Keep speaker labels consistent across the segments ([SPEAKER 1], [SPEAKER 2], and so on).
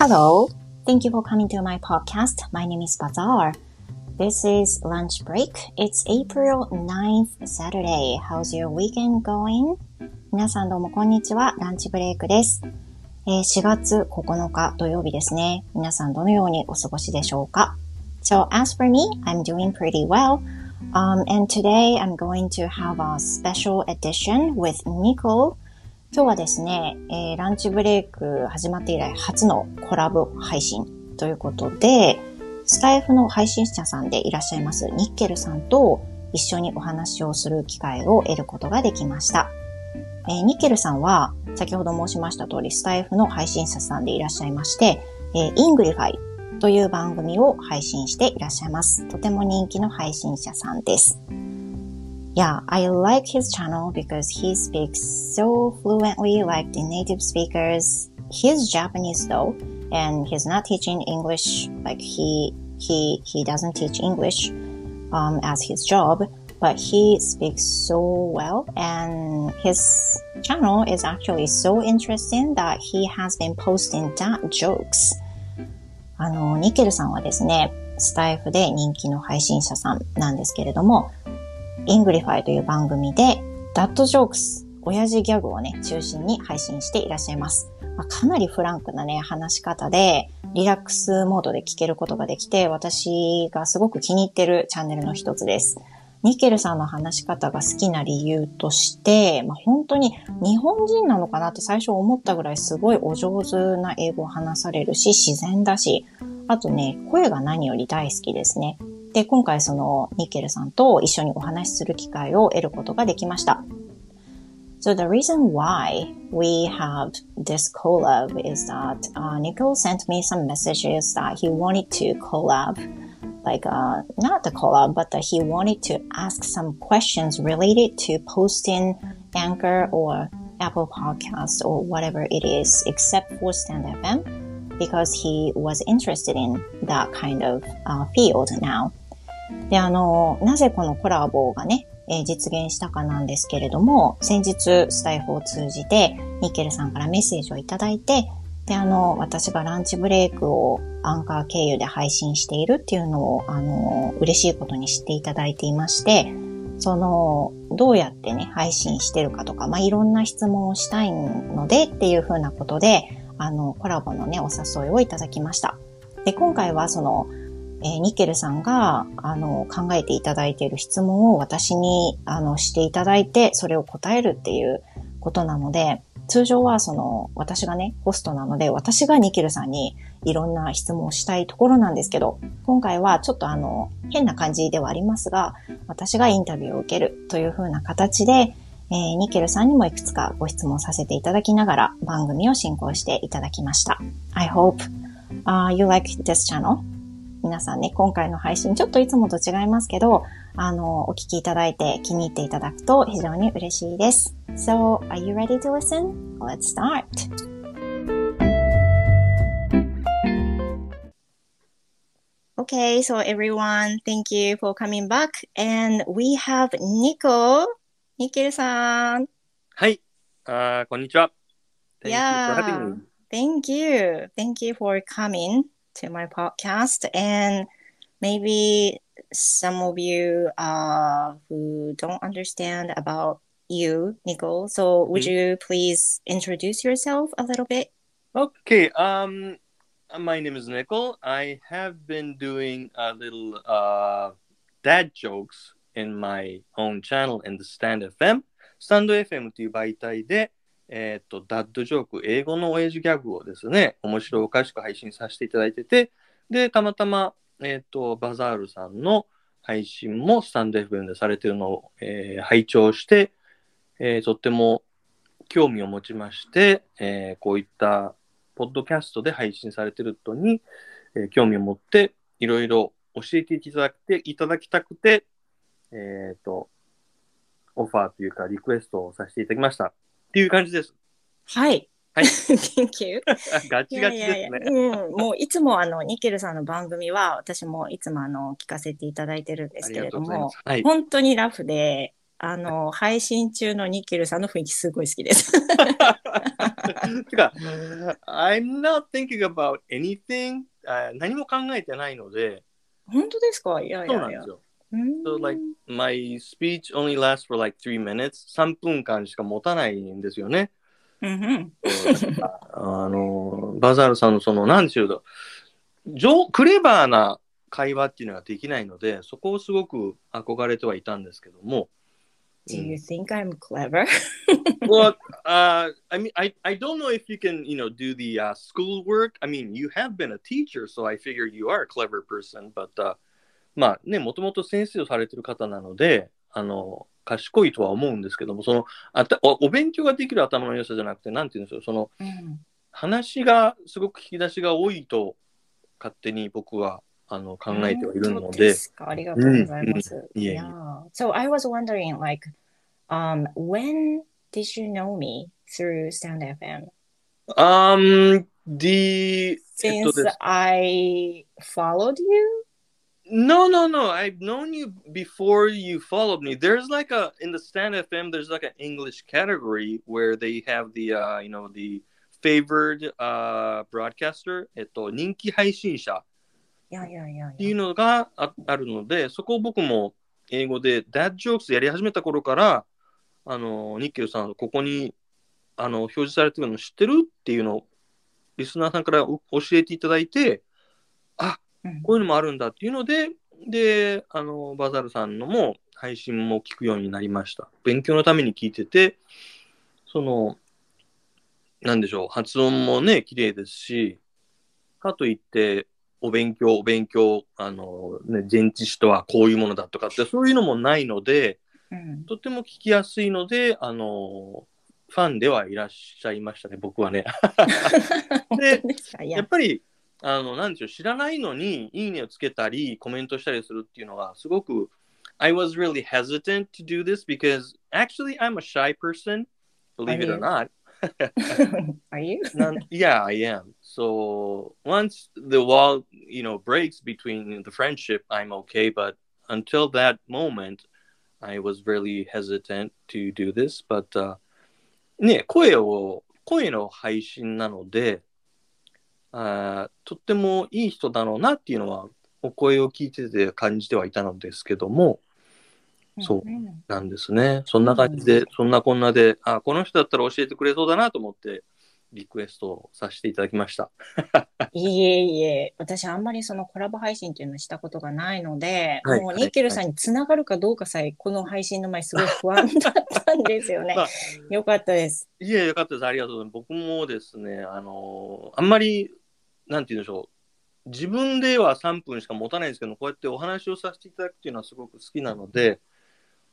[SPEAKER 1] Hello, thank you for coming to my podcast. My name is Bazaar. This is lunch break. It's April 9th, Saturday. How's your weekend going? 皆さんどうもこんにちは。ランチブレイクです。えー4月9日土曜日ですね。皆さんどのようにお過ごしでしょうか So as for me, I'm doing pretty well. Um, and today I'm going to have a special edition with Nicole. 今日はですね、えーランチブレイク始まって以来初のコラボ配信ということで、スタイフの配信者さんでいらっしゃいますニッケルさんと一緒にお話をする機会を得ることができました。えーニッケルさんは先ほど申しました通りスタイフの配信者さんでいらっしゃいまして、えー、イングリファイという番組を配信していらっしゃいます。とても人気の配信者さんです。Yeah, I like his channel because he speaks so fluently like the native speakers. He's Japanese though, and he's not teaching English like he he he doesn't teach English um, as his job, but he speaks so well, and his channel is actually so interesting that he has been posting dad jokes. あの、ニケルさんはですね、スタイフで人気の配信者さんなんですけれども、 イングリファイという番組で、 dad jokes、親父ギャグをね、中心に配信していらっしゃいます。まあ、かなりフランクなね、話し方で、リラックスモードで聞けることができて、私がすごく気に入ってるチャンネルの一つです。ニッケルさんの話し方が好きな理由として、まあ、本当に日本人なのかなって最初思ったぐらいすごいお上手な英語を話されるし、自然だし、あとね、声が何より大好きですね。で、今回そのニケルさんと一緒にお話しする機会を得ることができました。So the reason why we have this collab is that uh, Nicole sent me some messages that he wanted to collab, like uh, not the collab, but that he wanted to ask some questions related to posting Anchor or Apple Podcasts or whatever it is, except for Stand FM, because he was interested in that kind of uh, field now. で、あの、なぜこのコラボがね、えー実現したかなんですけれども、先日スタイフを通じてニッケルさんからメッセージをいただいて、で、あの、私がランチブレイクをアンカー経由で配信しているっていうのを、あの、嬉しいことに知っていただいていまして、その、どうやってね、配信してるかとか、まあ、いろんな質問をしたいのでっていうふうなことで、あの、コラボのね、お誘いをいただきました。で、今回はその、えーニケルさんが、あの、考えていただいている質問を私に、あの、していただいて、それを答えるっていうことなので、通常はその、私がね、ホストなので、私がニケルさんにいろんな質問をしたいところなんですけど、今回はちょっとあの、変な感じではありますが、私がインタビューを受けるという風な形で、えーニケルさんにもいくつかご質問させていただきながら番組を進行していただきました。I hope、uh, you like this channel? 皆さんね、今回の配信、ちょっといつもと違いますけど、あの、お聞きいただいて気に入っていただくと非常に嬉しいです。So, are you ready to listen? Let's start! Okay, so everyone, thank you for coming back. And we have Nico. ニケルさん。
[SPEAKER 2] はい。あーこんにちは。Thank you for
[SPEAKER 1] Yeah.
[SPEAKER 2] having me.
[SPEAKER 1] Thank you. Thank you for coming to my podcast. And maybe some of you uh, who don't understand about you, Nicole. So would you please introduce yourself a little bit?
[SPEAKER 2] Okay. Um, my name is Nicole. I have been doing a little uh, dad jokes in my own channel in the Stand FM. スタンド FM という媒体で、 えっ、と、ダッドジョーク、英語の親父ギャグをですね、面白おかしく配信させていただいてて、で、たまたま、えっ、と、バザールさんの配信もスタンド FM でされてるのを、えー拝聴して、えーとっても興味を持ちまして、えーこういったポッドキャストで配信されてることに、えー興味を持って、いろいろ教えていただきていただきたくて、えっ、と、オファーというかリクエストをさせていただきました。っていう感じです。
[SPEAKER 1] はい。
[SPEAKER 2] はい
[SPEAKER 1] Thank you.
[SPEAKER 2] ガチガチ
[SPEAKER 1] いやいやい
[SPEAKER 2] ですね。
[SPEAKER 1] やうん、もういつもあのニケルさんの番組は私もいつもあの聞かせていただいてるんですけれども。
[SPEAKER 2] はい。
[SPEAKER 1] 本当にラフであの配信中のニケルさんの雰囲気すごい好きです。
[SPEAKER 2] てか、I'm not thinking about anything、uh, 何も考えてないので、
[SPEAKER 1] 本当ですか？いやい
[SPEAKER 2] そうな
[SPEAKER 1] やいや
[SPEAKER 2] んです。よ。
[SPEAKER 1] うーん
[SPEAKER 2] So like my speech only lasts for like three minutes. 3分間しか持たないんですよね。あの、バザールさんのその、なんでしょうと、上クレバーな会話っていうのができないので、そこをすごく憧れてはいたんですけども。
[SPEAKER 1] Do you think I'm clever?
[SPEAKER 2] well, uh, I mean, I, I don't know if you can, you know, do the uh, school work. I mean, you have been a teacher, so I figure you are a clever person. But, uh, まあね、もともと先生をされてる方なので、あの、賢いとは思うんですけども、その、あたおお勉強ができる頭の良さじゃなくて、なんて言うんでしょう、その、
[SPEAKER 1] うん
[SPEAKER 2] 話がすごく引き出しが多いと、勝手に僕はあの考えてはいるので、
[SPEAKER 1] すかありがとうございます。
[SPEAKER 2] うん
[SPEAKER 1] Yeah. So I was wondering, like, um, when did you know me through Stand FM?
[SPEAKER 2] um, the, えっと
[SPEAKER 1] Since I followed you?
[SPEAKER 2] No, no, no. I've known you before you followed me. There's like a in the Stand FM. There's like an English category where they have the uh, you know the favored uh broadcaster. えっと人気配信者
[SPEAKER 1] いやいやいや
[SPEAKER 2] っていう。のがああるので、そこを僕も英語で Dad Jokes やり始めた頃からあのニッケルさんここにあの表示されてるの知ってるっていうのをリスナーさんからお教えていただいて、
[SPEAKER 1] うん
[SPEAKER 2] こういうのもあるんだっていうので、で、あの、バザールさんのも配信も聞くようになりました。勉強のために聞いてて、その、なんでしょう、発音もね、綺麗ですし、かといって、お勉強、お勉強、あの、ね、前置詞とはこういうものだとかって、そういうのもないので、
[SPEAKER 1] うん
[SPEAKER 2] とても聞きやすいので、あの、ファンではいらっしゃいましたね、僕はね。
[SPEAKER 1] で や
[SPEAKER 2] っ。ぱり、あの、なんでしょう、知らないのに、いいねをつけたり、コメントしたりするっていうのが、すごく、I was really hesitant to do this because actually I'm a shy person, believe it or not.
[SPEAKER 1] Are you?
[SPEAKER 2] Yeah, I am. So once the wall, you know, breaks between the friendship, I'm okay. But until that moment, I was really hesitant to do this. But uh, ね、声を、声の配信なので、あーとってもいい人だろうなっていうのは、お声を聞いてて感じてはいたのですけども、そう
[SPEAKER 1] うん
[SPEAKER 2] なんですね。そんな感じで、そんなこんなで、あ、この人だったら教えてくれそうだなと思って、リクエストをさせていただきました。
[SPEAKER 1] いえいえ、私あんまりそのコラボ配信っていうのをしたことがないので、
[SPEAKER 2] はい
[SPEAKER 1] もうニッケルさんにつながるかどうかさえ、この配信の前すごい不安だったんですよね
[SPEAKER 2] ま。あ
[SPEAKER 1] よかったです。
[SPEAKER 2] いえ、よかったです。ありがとうございます。僕もですね、あのあんまり、なんて言うんでしょう。自分では3分しか持たないんですけど、こうやってお話をさせていただくっていうのはすごく好きなので、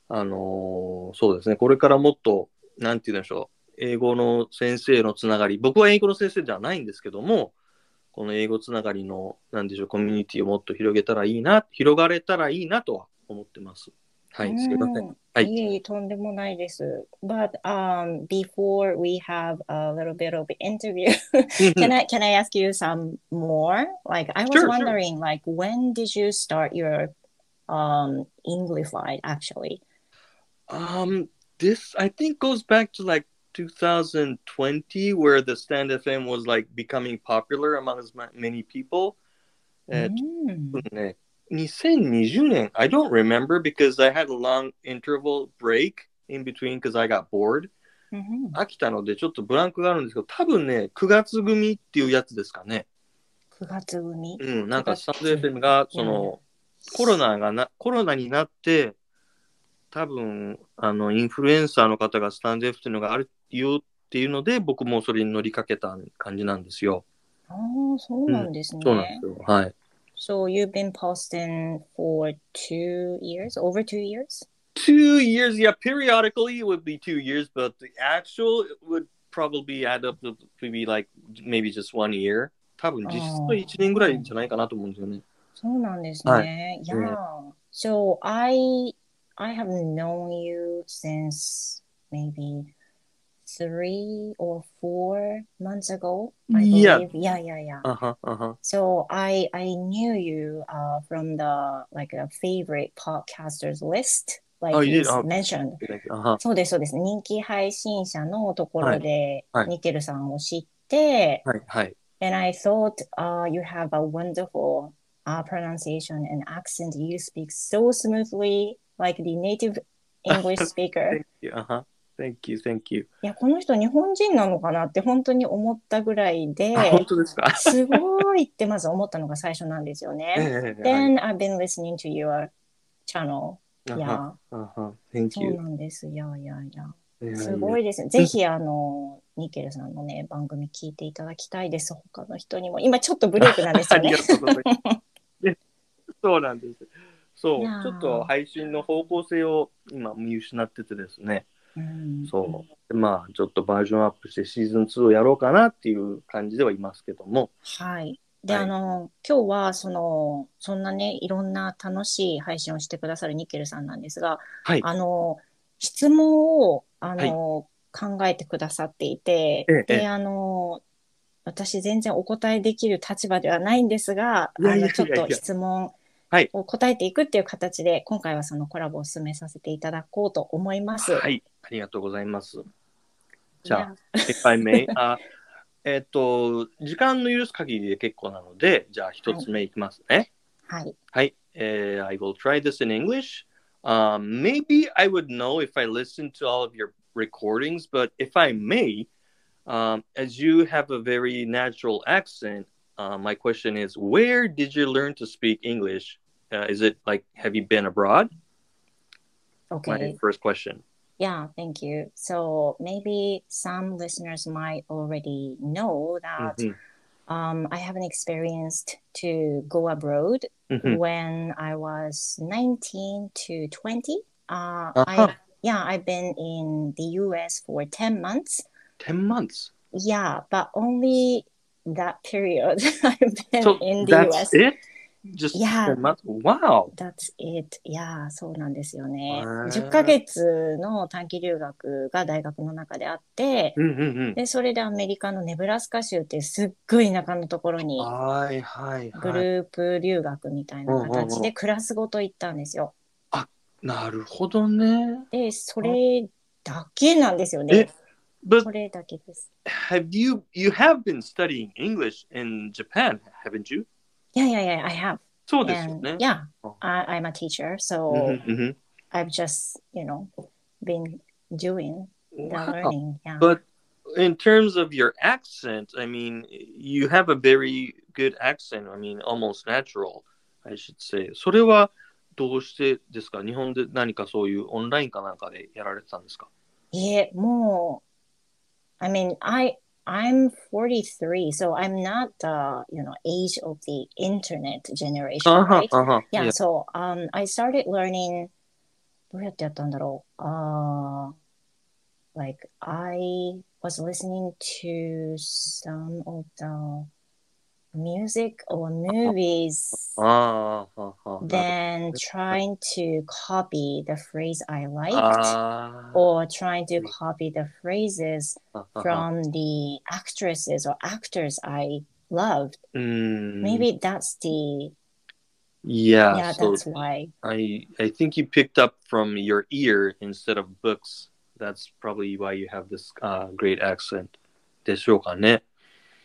[SPEAKER 2] あのそうですね、これからもっと、なんて言うんでしょう。英語の先生のつながり、僕は英語の先生ではないんですけども、この英語つながりの、なんでしょう、コミュニティをもっと広げたらいいな、広がれたらいいなとは思ってます。はい、すいません。
[SPEAKER 1] うん
[SPEAKER 2] はい
[SPEAKER 1] いえいえ、とんでもないです。But um, before we have a little bit of interview, can I can I ask you some more? Like I was
[SPEAKER 2] Sure, sure.
[SPEAKER 1] wondering, like when did you start your um Englified actually?
[SPEAKER 2] Um, this I think goes back to like 2020, where the Stand FM was like becoming popular among as ma- many people. えっ
[SPEAKER 1] うん
[SPEAKER 2] とね、 2020年 I don't remember because I had a long interval break in between because I got bored.
[SPEAKER 1] うん
[SPEAKER 2] 飽きたのでちょっとブランクがあるんですけど、多分ね、9月組っていうやつですかね。
[SPEAKER 1] 9月組。
[SPEAKER 2] うん、なんか
[SPEAKER 1] 9
[SPEAKER 2] スタンド FM がその、コロナがな、コロナになって、多分、あの、インフルエンサーの方がスタンド F っていうのがあるよっていうので、僕もそれに乗りかけた感じなんですよ。
[SPEAKER 1] ああ、そうなんですね。
[SPEAKER 2] そうなんですよ。はい。
[SPEAKER 1] So you've been posting for two years, over two years?
[SPEAKER 2] Two years, yeah, periodically it would be two years, but the actual would probably add up to maybe like, maybe just one year. 多分実質は1年ぐらいじゃないかなと思うんですよね。
[SPEAKER 1] そうなんです
[SPEAKER 2] は
[SPEAKER 1] ね。Yeah. So I I have known you since maybe three or four months ago. I
[SPEAKER 2] Yeah.
[SPEAKER 1] believe. Yeah, yeah, yeah.
[SPEAKER 2] あは、あは。
[SPEAKER 1] So I I knew you uh, from the like a favorite podcasters list like
[SPEAKER 2] Oh, you
[SPEAKER 1] you
[SPEAKER 2] did? Oh.
[SPEAKER 1] 's mentioned.
[SPEAKER 2] あは
[SPEAKER 1] そうです、そうです。人気配信者のところで
[SPEAKER 2] はいはい
[SPEAKER 1] ニケルさんを知って、
[SPEAKER 2] はいはい。
[SPEAKER 1] and I thought, uh, you have a wonderful uh, pronunciation and accent. You speak so smoothly, like the native English speaker.
[SPEAKER 2] Thank you. あは Thank you, thank you.
[SPEAKER 1] いや、この人日本人なのかなって本当に思ったぐらいで、
[SPEAKER 2] あ、本当ですか？
[SPEAKER 1] すごいってまず思ったのが最初なんですよ
[SPEAKER 2] え
[SPEAKER 1] ね。Then I've been listening to your channel.
[SPEAKER 2] あ
[SPEAKER 1] いやそう.なんです。いやいやいや。すごいですね。ぜひ、あの、ニケルさんのね、番組聞いていただきたいです。他の人にも。今ちょっとブレイクなんです
[SPEAKER 2] あ
[SPEAKER 1] よね。
[SPEAKER 2] そうなんです。そうちょっと配信の方向性を今見失っててですね。
[SPEAKER 1] うん
[SPEAKER 2] そう。でまあ、ちょっとバージョンアップしてシーズン2をやろうかなっていう感じではいますけども。
[SPEAKER 1] はい。で、
[SPEAKER 2] はい
[SPEAKER 1] あの、今日は、その、そんなね、いろんな楽しい配信をしてくださるニケルさんなんですが、
[SPEAKER 2] はい。
[SPEAKER 1] あの、質問を、あの、考えてくださっていて、
[SPEAKER 2] ええええ
[SPEAKER 1] で、あの、私全然お答えできる立場ではないんですが、あの、ちょっと質問
[SPEAKER 2] はい
[SPEAKER 1] を答えていくっていう形で、今回はそのコラボを進めさせていただこうと思います。
[SPEAKER 2] はい。ありがとうございます。じゃあ
[SPEAKER 1] いや、
[SPEAKER 2] if I may あ、えっと、時間の許す限りで結構なので、じゃあ一つ目いきますね。
[SPEAKER 1] はい。
[SPEAKER 2] はい。えー I will try this in English. Um, maybe I would know if I listened to all of your recordings, but if I may, um, as you have a very natural accent, uh, my question is where did you learn to speak English? Uh, is it like, have you been abroad?
[SPEAKER 1] okay My
[SPEAKER 2] first question.
[SPEAKER 1] Yeah, thank you. So maybe some listeners might already know that
[SPEAKER 2] Mhm.
[SPEAKER 1] um, I haven't experienced to go abroad
[SPEAKER 2] Mhm.
[SPEAKER 1] when I was 19 to 20. Uh,
[SPEAKER 2] Uh-huh.
[SPEAKER 1] I yeah, I've been in the US for 10 months.
[SPEAKER 2] 10 months.
[SPEAKER 1] Yeah, but only that period I've been
[SPEAKER 2] So
[SPEAKER 1] in the
[SPEAKER 2] that's
[SPEAKER 1] US.
[SPEAKER 2] it? Just
[SPEAKER 1] Yeah.
[SPEAKER 2] 10 months? Wow.
[SPEAKER 1] That's it. いやー、そうなんですよね。
[SPEAKER 2] へー
[SPEAKER 1] 10ヶ月の短期留学が大学の中であって、
[SPEAKER 2] Mm-hmm.
[SPEAKER 1] で、それでアメリカのネブラスカ州ってすっごい田舎のところに
[SPEAKER 2] はいはい
[SPEAKER 1] グ
[SPEAKER 2] はい。
[SPEAKER 1] ループ留学みたいな形でクラスごと行ったんですよ。
[SPEAKER 2] なるほどね。
[SPEAKER 1] で、それだけなんですよ
[SPEAKER 2] え
[SPEAKER 1] ね。
[SPEAKER 2] But
[SPEAKER 1] それだけです。
[SPEAKER 2] have you you have been studying English in Japan, haven't you?
[SPEAKER 1] いやいやいや、I have.
[SPEAKER 2] そうですよ
[SPEAKER 1] And
[SPEAKER 2] ね。
[SPEAKER 1] yeah,
[SPEAKER 2] あ
[SPEAKER 1] I, I'm a teacher,
[SPEAKER 2] うん
[SPEAKER 1] so
[SPEAKER 2] うん
[SPEAKER 1] I've just, you know, been doing
[SPEAKER 2] うん
[SPEAKER 1] the
[SPEAKER 2] Wow.
[SPEAKER 1] learning. Yeah.
[SPEAKER 2] But in terms of your accent, I mean, you have a very good accent. I mean, almost natural, I should say. それはどうしてですか日本で何かそういうオンラインかなんかでやられてたんですか
[SPEAKER 1] いえ、もう、 I mean, I, I'm 43, so I'm not the, you know, age of the internet generation,
[SPEAKER 2] あは
[SPEAKER 1] right?
[SPEAKER 2] あは。
[SPEAKER 1] Yeah,
[SPEAKER 2] Yeah.
[SPEAKER 1] so um, I started learning どうやってやったんだろう。Uh, like I was listening to some of the music or movies,
[SPEAKER 2] ああ、はあはあ。
[SPEAKER 1] then trying to copy the phrase I liked
[SPEAKER 2] あー
[SPEAKER 1] or trying to copy the phrases
[SPEAKER 2] あはは
[SPEAKER 1] from the actresses or actors I loved.
[SPEAKER 2] うーん
[SPEAKER 1] Maybe that's the,
[SPEAKER 2] Yeah,
[SPEAKER 1] yeah,
[SPEAKER 2] so
[SPEAKER 1] that's why.
[SPEAKER 2] I I think you picked up from your ear instead of books. That's probably why you have this uh, great accent. でしょうかね。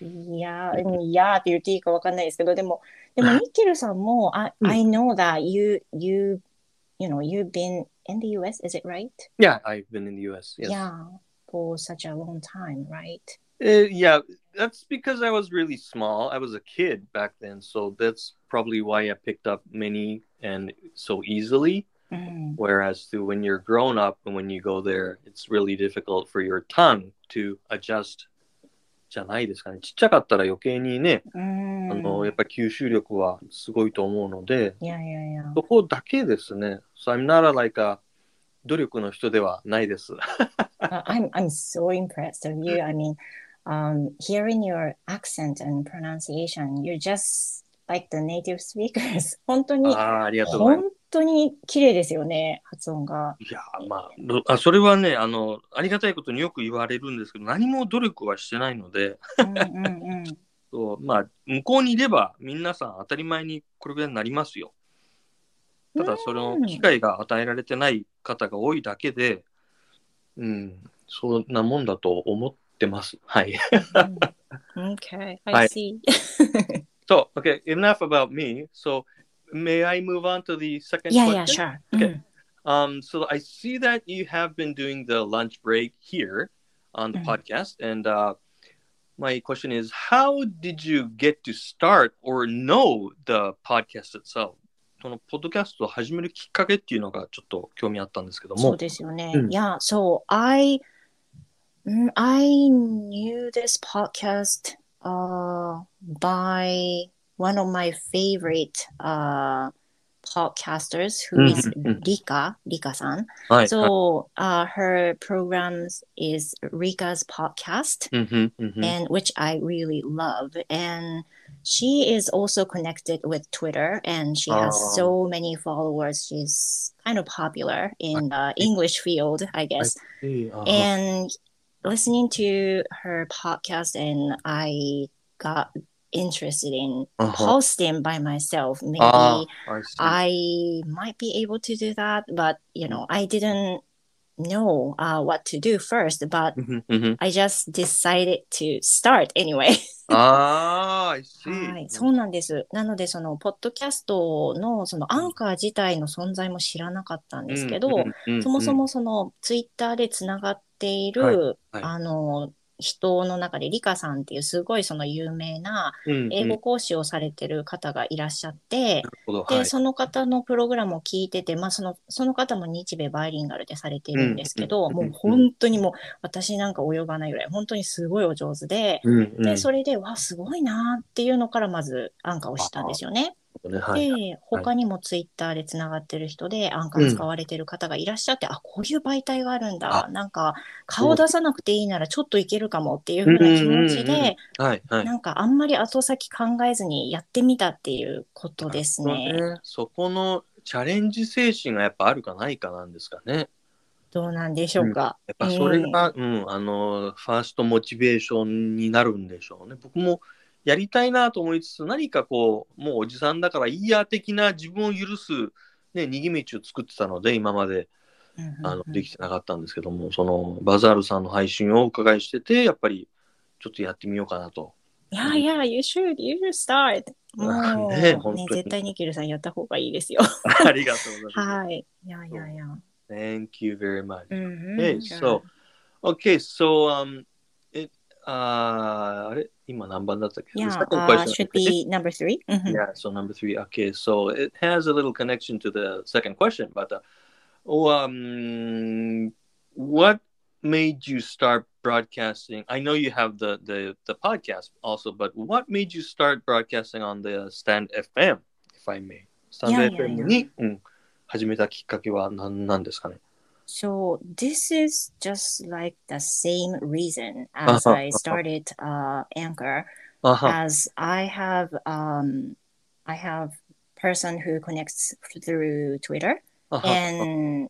[SPEAKER 1] いやー、いやーって言っていいかわかんないですけど、でも、でも、ニッケルさんも、I,
[SPEAKER 2] うん
[SPEAKER 1] I know that you, you, you know, you've been in the US, is it right?
[SPEAKER 2] Yeah, I've been in the U.S. Yes.
[SPEAKER 1] Yeah, for such a long time, right?
[SPEAKER 2] Uh, yeah, that's because I was really small. I was a kid back then, so that's probably why I picked up many and so easily.
[SPEAKER 1] うん、
[SPEAKER 2] Whereas to when you're grown up and when you go there, it's really difficult for your tongue to adjust. じゃないですかね。ちっちゃかったら余計にね、
[SPEAKER 1] うん。
[SPEAKER 2] あの、やっぱ吸収力はすごいと思うので、
[SPEAKER 1] いやいやいや。
[SPEAKER 2] そこだけですね。So I'm not like a 努力の人ではないです。
[SPEAKER 1] Uh, I'm, I'm so impressed of you. I mean, um, hearing your accent and pronunciation, you're just like the native speakers. 本当に、
[SPEAKER 2] ああ、ありがとうございます。
[SPEAKER 1] 本当に綺麗ですよね、発音が。
[SPEAKER 2] いや、まあどあ、それはね、あの、ありがたいことによく言われるんですけど、何も努力はしてないので、
[SPEAKER 1] うんうんうん。
[SPEAKER 2] そうまあ、向こうにいれば、皆さん当たり前にこれぐらいになりますよ。ただ、その機会が与えられてない方が多いだけで、うん、そんなもんだと思ってます。はい。
[SPEAKER 1] Okay, I see.
[SPEAKER 2] So, okay, enough about me. So, may I move on to the second
[SPEAKER 1] yeah, yeah,
[SPEAKER 2] question?
[SPEAKER 1] sure.
[SPEAKER 2] Okay.
[SPEAKER 1] うん
[SPEAKER 2] Um, so I see that you have been doing the lunch break here on the
[SPEAKER 1] Mhm.
[SPEAKER 2] podcast, and uh, my question is, how did you get to start or know the podcast itself? そのポッドキャストを始めるきっかけっていうのがちょっと興味あったんですけども
[SPEAKER 1] そう。ですよね。
[SPEAKER 2] うん
[SPEAKER 1] Yeah, so I, mm, I knew this podcast uh, by one of my favorite uh, podcasters who is Rika,
[SPEAKER 2] Rika-san. Hi,
[SPEAKER 1] so uh, her programs is Rika's podcast, and which I really love. And she is also connected with Twitter, and she has so many followers. She's kind of popular in the English field, I guess.
[SPEAKER 2] I.
[SPEAKER 1] And listening to her podcast, and I got interested in
[SPEAKER 2] あは
[SPEAKER 1] hosting by myself. Maybe
[SPEAKER 2] あー I.
[SPEAKER 1] I might be able to do that, but you know, I didn't know uh, what to do first, but
[SPEAKER 2] うんうんうん
[SPEAKER 1] I just decided to start anyway.
[SPEAKER 2] ああ.
[SPEAKER 1] はい、そうなんです。なので、その、ポッドキャストの、その、アンカー自体の存在も知らなかったんですけど、そもそもその、ツイッターでつながっている、
[SPEAKER 2] はいはい
[SPEAKER 1] あの、人の中で、リカさんっていうすごいその有名な
[SPEAKER 2] うんうん。
[SPEAKER 1] 英語講師をされてる方がいらっしゃって、
[SPEAKER 2] なるほど。
[SPEAKER 1] で、
[SPEAKER 2] はい。
[SPEAKER 1] その方のプログラムを聞いてて、まあ、その、その方も日米バイリンガルでされてるんですけど、
[SPEAKER 2] うん
[SPEAKER 1] もう本当にもう、私なんか及ばないぐらい、本当にすごいお上手で、
[SPEAKER 2] うんうん。
[SPEAKER 1] で、それで、わ、すごいなっていうのから、まず、アンカーをしたんですよね。
[SPEAKER 2] ねはい
[SPEAKER 1] で、他にもツイッターでつながってる人で、アンカー使われてる方がいらっしゃって、あ、こういう媒体があるんだ。なんか、顔出さなくていいならちょっといけるかもっていう風な気持ち
[SPEAKER 2] うんうんうんうん
[SPEAKER 1] で。なんかあんまり後先考えずにやってみたっていうことですね。
[SPEAKER 2] ねそこのチャレンジ精神がやっぱあるかないかなんですかね。
[SPEAKER 1] どうなんでしょうか。
[SPEAKER 2] やっぱそれが、うん、あの、ファーストモチベーションになるんでしょうね。僕もやりたいなと思いつつ、何かこう、もうおじさんだからいいや的な自分を許す、ね、逃げ道を作ってたので、今まであのできてなかったんですけども、そのバザールさんの配信をお伺いしてて、やっぱりちょっとやってみようかなと。
[SPEAKER 1] いやいや、you should, you should start. もう、
[SPEAKER 2] ね
[SPEAKER 1] ね
[SPEAKER 2] 本当に
[SPEAKER 1] 絶対にキルさんやった方がいいですよ。
[SPEAKER 2] ありがとうございます。
[SPEAKER 1] はい。いやいやいや。
[SPEAKER 2] Thank you very much.
[SPEAKER 1] うんうん
[SPEAKER 2] Okay, so okay, so um, uh, あれ今何番だったっけ
[SPEAKER 1] Yeah,
[SPEAKER 2] The second
[SPEAKER 1] uh,
[SPEAKER 2] question.
[SPEAKER 1] should be number three. うんうん
[SPEAKER 2] Yeah, so number three. Okay, so it has a little connection to the second question, but uh, oh, um, what made you start broadcasting? I know you have the the the podcast also, but what made you start broadcasting on the Stand FM, if I may? Stand
[SPEAKER 1] Yeah, yeah,
[SPEAKER 2] FM に、うん、始めたきっかけは何なんですかね
[SPEAKER 1] so this is just like the same reason as
[SPEAKER 2] uh-huh.
[SPEAKER 1] I
[SPEAKER 2] uh-huh.
[SPEAKER 1] started uh, Anchor,
[SPEAKER 2] uh-huh.
[SPEAKER 1] as I have um, I have person who connects through Twitter,
[SPEAKER 2] uh-huh. uh-huh.
[SPEAKER 1] and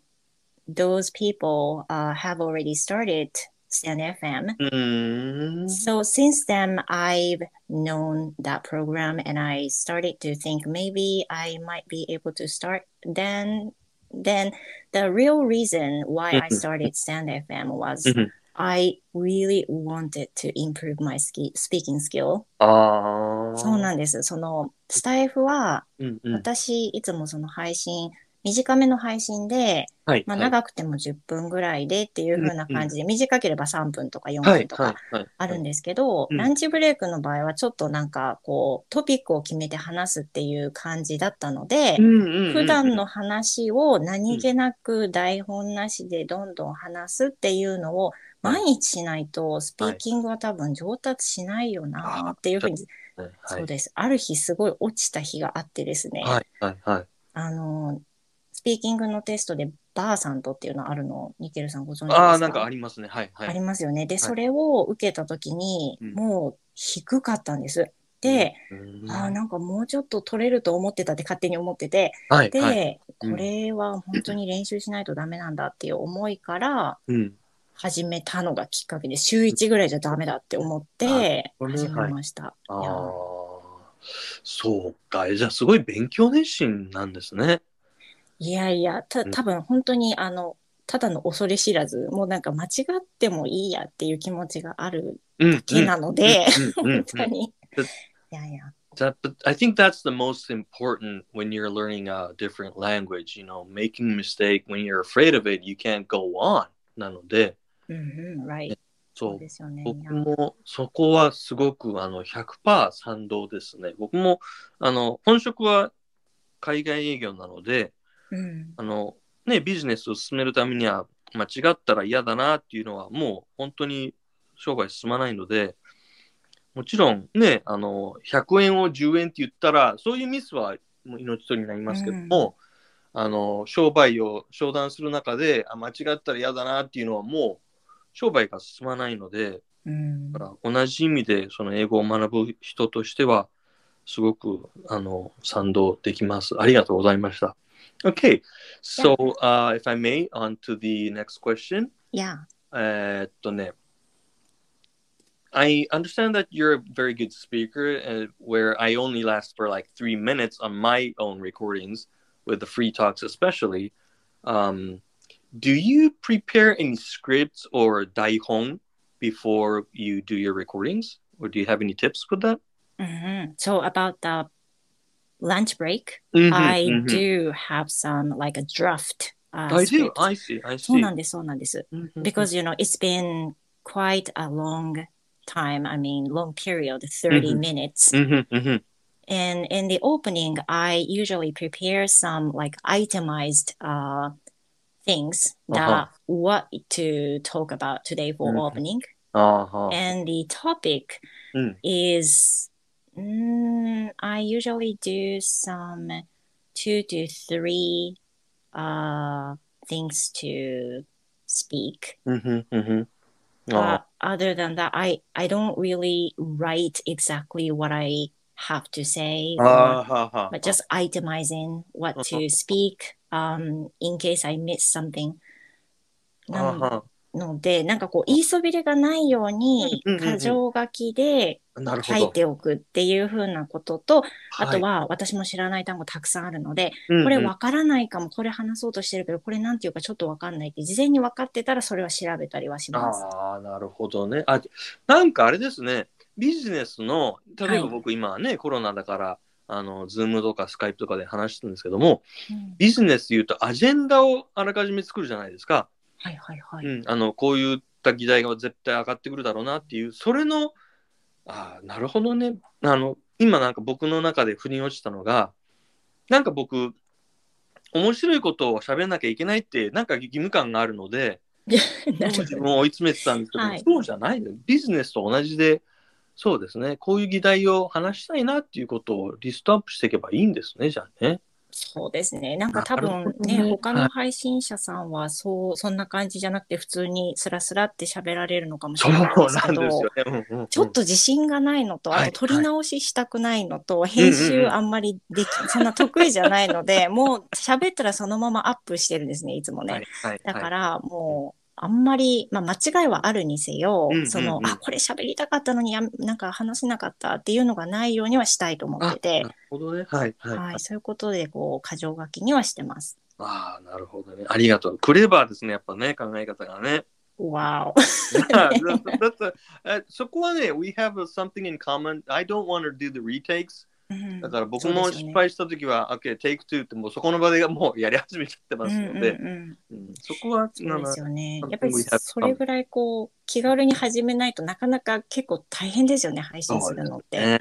[SPEAKER 1] those people uh, have already started Stan FM.
[SPEAKER 2] Mm.
[SPEAKER 1] So since then, I've known that program, and I started to think maybe I might be able to start then then the real reason why I
[SPEAKER 2] Mhm.
[SPEAKER 1] started Stand FM was
[SPEAKER 2] Mhm.
[SPEAKER 1] I really wanted to improve my ski- speaking skill.
[SPEAKER 2] ああ。
[SPEAKER 1] そうなんです。そのスタイフは
[SPEAKER 2] うんうん。
[SPEAKER 1] 私いつもその配信 短めの配信で、
[SPEAKER 2] はい。
[SPEAKER 1] まあ、
[SPEAKER 2] はい
[SPEAKER 1] 長くても10分ぐらいでっていう風な感じで、短ければ3分とか4
[SPEAKER 2] はい。
[SPEAKER 1] 分とか。あるんですけど、
[SPEAKER 2] うん
[SPEAKER 1] ランチブレイクの場合はちょっとなんかこうトピックを決めて話すっていう感じだったので、
[SPEAKER 2] うんうんうん
[SPEAKER 1] 普段の話を何気なく台本なしでどんどん話すっていうのを毎日しないとスピーキングは多分上達しないよなっていうふうに、
[SPEAKER 2] はい。
[SPEAKER 1] そうです。ある日すごい落ちた日があってですね、
[SPEAKER 2] はい。はい。はい。
[SPEAKER 1] あの、スピーキングのテストでバーサントっていうのあるの、ニケルさんご存知ですか？
[SPEAKER 2] ああ、なんかありますね。はい。はい。
[SPEAKER 1] ありますよね。で、
[SPEAKER 2] い
[SPEAKER 1] それを受けたときに、
[SPEAKER 2] うん
[SPEAKER 1] もう低かったんです。で、
[SPEAKER 2] うん、
[SPEAKER 1] ああ、なんかもうちょっと取れると思ってたって勝手に思ってて、
[SPEAKER 2] はい。
[SPEAKER 1] で、
[SPEAKER 2] はい。
[SPEAKER 1] これは本当に練習しないとダメなんだっていう思いから
[SPEAKER 2] うん。
[SPEAKER 1] 始めたのがきっかけで、週1ぐらいじゃダメだって思って
[SPEAKER 2] あ
[SPEAKER 1] 始めました。
[SPEAKER 2] ああ。そうか。じゃあ、すごい勉強熱心なんですね。
[SPEAKER 1] いやいや、た
[SPEAKER 2] うん
[SPEAKER 1] 多分本当にあの、ただの恐れ知らず、もうなんか間違ってもいいやっていう気持ちがある
[SPEAKER 2] うん
[SPEAKER 1] だけなので、本当に。い
[SPEAKER 2] うん
[SPEAKER 1] やいや。
[SPEAKER 2] That, but I think that's the most important when you're learning a different language. You know, making mistake when you're afraid of it, you can't go on. なので、
[SPEAKER 1] うんうん、right。
[SPEAKER 2] そ
[SPEAKER 1] そううですよね。
[SPEAKER 2] 僕もそこはすごくあの100%賛同ですね。僕もあの本職は海外営業なので、
[SPEAKER 1] うん。
[SPEAKER 2] あのね、ビジネスを進めるためには間違ったら嫌だなっていうのはもう本当に商売進まないので、もちろんね、あの100円を10円って言ったら、そういうミスは命取りになりますけども、あの商売を商談する中であ間違ったら嫌だなっていうのはもう商売が進まないので、
[SPEAKER 1] うん
[SPEAKER 2] だから同じ意味でその英語を学ぶ人としてはすごくあの賛同できます。ありがとうございました。Okay, so、uh, if I may, on to the next question.
[SPEAKER 1] いや、
[SPEAKER 2] えーっとね、I understand that you're a very good speaker, uh, where I only last for like three minutes on my own recordings with the free talks, especially. Um, do you prepare any scripts or daihon before you do your recordings, or do you have any tips with that?
[SPEAKER 1] うんうん。So about the lunch break,
[SPEAKER 2] Mhm,
[SPEAKER 1] I
[SPEAKER 2] mhm.
[SPEAKER 1] do have some like a draft. Uh,
[SPEAKER 2] I do.
[SPEAKER 1] script.
[SPEAKER 2] I see. I
[SPEAKER 1] そう
[SPEAKER 2] see.
[SPEAKER 1] なんです、そうなんです。
[SPEAKER 2] Mhm,
[SPEAKER 1] Because, you know, it's been quite a long time. I mean, long period, 30
[SPEAKER 2] Mhm.
[SPEAKER 1] minutes.
[SPEAKER 2] mhm, mhm.
[SPEAKER 1] And in the opening, I usually prepare some like itemized uh, things that
[SPEAKER 2] Uh-huh.
[SPEAKER 1] what to talk about today for
[SPEAKER 2] Mhm.
[SPEAKER 1] opening.
[SPEAKER 2] Uh-huh.
[SPEAKER 1] And the topic
[SPEAKER 2] Mm.
[SPEAKER 1] is mm, I usually do some two to three uh, things to speak.
[SPEAKER 2] Mhm, mhm. Uh,
[SPEAKER 1] other than that, I, I don't really write exactly what I have to say. or-
[SPEAKER 2] uh-huh.
[SPEAKER 1] but just itemizing what to speak um, in case I miss something. な
[SPEAKER 2] uh-huh.
[SPEAKER 1] ので、なんかこう、言いそびれがないように
[SPEAKER 2] うんうんうんうん、
[SPEAKER 1] 箇条書きで。書いておくっていう風なことと、あと
[SPEAKER 2] は
[SPEAKER 1] は私も知らない単語たくさんあるので、
[SPEAKER 2] い、
[SPEAKER 1] これわからないかも、これ話そうとしてるけど、これなんていうかちょっとわかんないって、事前に分かってたらそれは調べたりはします。
[SPEAKER 2] ああ、なるほどね。あ、なんかあれですね。ビジネスの、例えば
[SPEAKER 1] はい
[SPEAKER 2] 僕今ね、コロナだから、あの、ズームとかスカイプとかで話してるんですけども、
[SPEAKER 1] うん
[SPEAKER 2] ビジネスで言うとアジェンダをあらかじめ作るじゃないですか。
[SPEAKER 1] はいはいはい。
[SPEAKER 2] うん、あの、こういった議題が絶対上がってくるだろうなっていう、それの、ああ、なるほどね。あの、今なんか僕の中で腑に落ちたのが、なんか僕、面白いことを喋んなきゃいけないって、なんか義務感があるので、自
[SPEAKER 1] ど
[SPEAKER 2] 分を追い詰めてたんですけど、
[SPEAKER 1] はい
[SPEAKER 2] そうじゃないビジネスと同じで、そうですね、こういう議題を話したいなっていうことをリストアップしていけばいいんですね、じゃあね。
[SPEAKER 1] そうですね。なんか多分ね、
[SPEAKER 2] ね
[SPEAKER 1] 他の配信者さんはそう、そんな感じじゃなくて普通にスラスラって喋られるのかもしれないですけど、
[SPEAKER 2] ね。うんうんうん
[SPEAKER 1] ちょっと自信がないのと、
[SPEAKER 2] はい
[SPEAKER 1] あと撮り直ししたくないのと、編集あんまりでき、そんな得意じゃないので、もう喋ったらそのままアップしてるんですね、いつもね。
[SPEAKER 2] はいはい
[SPEAKER 1] だか
[SPEAKER 2] はい
[SPEAKER 1] らもう、あんまり、まあ、間違いはあるにせよ、
[SPEAKER 2] うんうんうん
[SPEAKER 1] その、あ、これ喋りたかったのにや、なんか話せなかったっていうのがないようにはしたいと思ってて
[SPEAKER 2] な、るほどね。はいはい、
[SPEAKER 1] はい、そういうことで、こう、箇条書きにはしてます。
[SPEAKER 2] ああ、なるほどね。ありがとう。クレバーですね、やっぱね、考え方がね。
[SPEAKER 1] わお。
[SPEAKER 2] that's, that's a, えそこはね、we have something in common. I don't want to do the retakes.
[SPEAKER 1] うん
[SPEAKER 2] だから僕も失敗したときは、OK、take two ってもうそこの場でもうやり始めちゃってますので、そこは、
[SPEAKER 1] そうですよね。やっぱりそれぐらいこう気軽に始めないとなかなか結構大変ですよね、配信するのって。